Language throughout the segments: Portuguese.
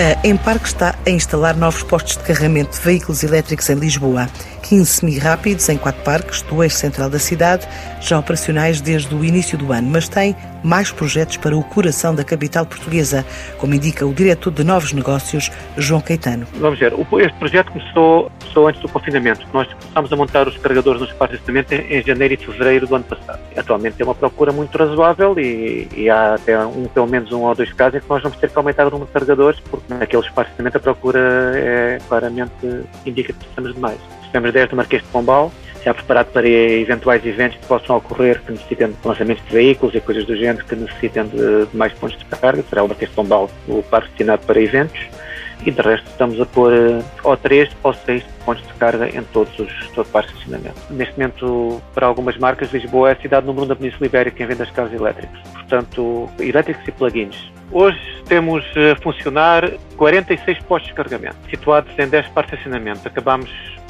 A Emparque está a instalar novos postos de carregamento de veículos elétricos em Lisboa. 15 semi-rápidos em quatro parques do eixo central da cidade, já operacionais desde o início do ano, mas tem mais projetos para o coração da capital portuguesa, como indica o diretor de novos negócios, João Caetano. Vamos ver, este projeto começou, começou antes do confinamento. Nós começámos a montar os carregadores nos parques de em janeiro e fevereiro do ano passado. Atualmente tem uma procura muito razoável e, e, há até um, pelo menos um ou dois casos em que nós vamos ter que aumentar o número de carregadores, porque parques de estacionamento a procura é claramente indica que precisamos de mais. Temos desde o Marquês de Pombal, já preparado para eventuais eventos que possam ocorrer que necessitem de lançamentos de veículos e coisas do género que necessitem de, de mais pontos de carga. Será o Marquês de Pombal o parque destinado para eventos. E de resto estamos a pôr uh, ou três ou seis pontos de carga em todos os todo o de estacionamento. Neste momento, para algumas marcas, Lisboa é a cidade número um da Península Ibérica em venda de carros elétricos. Portanto, elétricos e plug-ins. Hoje temos a funcionar 46 postos de carregamento, situados em 10 parques de estacionamento. Acabamos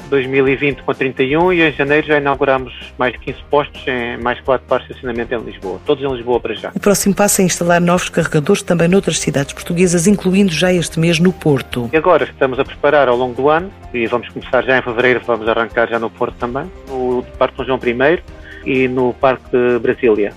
2020 com 31 e em janeiro já inauguramos mais 15 postos em mais 4 parques de estacionamento em Lisboa, todos em Lisboa para já. O próximo passo é instalar novos carregadores também noutras cidades portuguesas, incluindo já este mês no Porto. E agora estamos a preparar ao longo do ano e vamos começar já em fevereiro, vamos arrancar já no Porto também, no Parque São João I e no Parque de Brasília.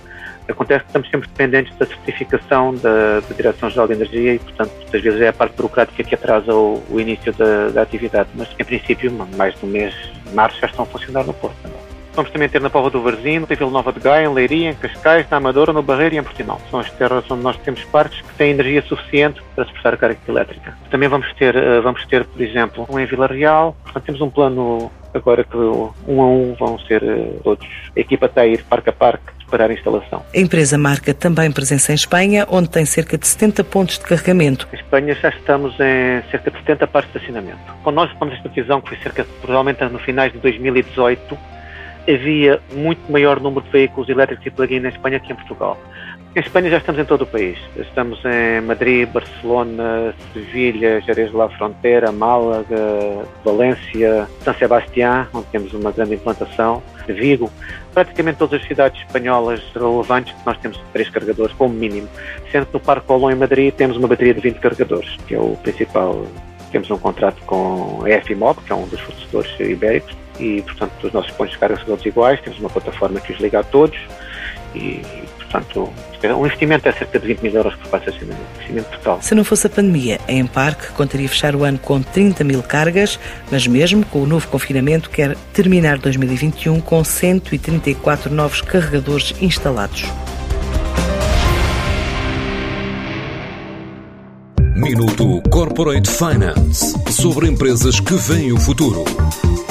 Acontece que estamos sempre dependentes da certificação da, da Direção-Geral de Energia e, portanto, muitas vezes é a parte burocrática que atrasa o, o início da, da, atividade. Mas, em princípio, mais de um mês de março já estão a funcionar no Porto também. Vamos também ter na Pova do Varzim, em Vila Nova de Gaia, em Leiria, em Cascais, na Amadora, no Barreiro e em Portimão. São as terras onde nós temos parques que têm energia suficiente para suportar a carga elétrica. Também vamos ter, eh, vamos ter, por exemplo, um em Vila Real. Portanto, temos um plano agora que um a um vão ser eh, todos. A equipa está a ir parque a parque para a instalação. A empresa marca também presença em Espanha, onde tem cerca de 70 pontos de carregamento. Em Espanha já estamos em cerca de 70 partes de estacionamento. Quando nós tomamos esta decisão, que foi cerca de, provavelmente no finais de 2018, havia muito maior número de veículos elétricos e plug-in na Espanha que em Portugal. Em Espanha já estamos em todo o país. Estamos em Madrid, Barcelona, Sevilha, Jerez de la Frontera, Málaga, Valência, São Sebastián, onde temos uma grande implantação, Vigo. Praticamente todas as cidades espanholas relevantes nós temos três carregadores, como mínimo. Sendo que no Parque Colón em Madrid temos uma bateria de 20 carregadores, que é o principal. Temos um contrato com a EFIMOB, que é um dos fornecedores ibéricos, e, portanto, os nossos pontos de carga são todos iguais, temos uma plataforma que os liga a todos e, portanto, um investimento é cerca de 20 mil euros por parte um investimento total. Se não fosse a pandemia, a Emparque contaria fechar o ano com 30 mil cargas, mas mesmo com o novo confinamento quer terminar 2021 com 134 novos carregadores instalados. Minuto Corporate Finance sobre empresas que veem o futuro.